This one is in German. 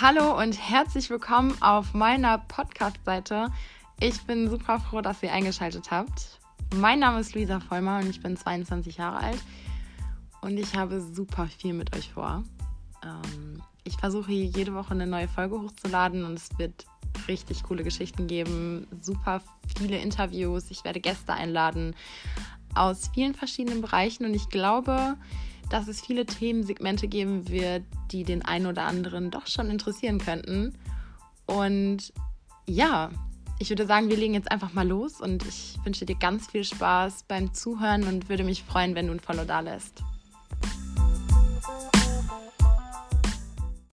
Hallo und herzlich willkommen auf meiner Podcast-Seite. Ich bin super froh, dass ihr eingeschaltet habt. Mein Name ist Luisa Vollmer und ich bin 22 Jahre alt und ich habe super viel mit euch vor. Ähm, ich versuche jede Woche eine neue Folge hochzuladen und es wird richtig coole Geschichten geben, super viele Interviews. Ich werde Gäste einladen aus vielen verschiedenen Bereichen und ich glaube, dass es viele Themensegmente geben wird, die den einen oder anderen doch schon interessieren könnten. Und ja, ich würde sagen, wir legen jetzt einfach mal los und ich wünsche dir ganz viel Spaß beim Zuhören und würde mich freuen, wenn du ein Follow da lässt.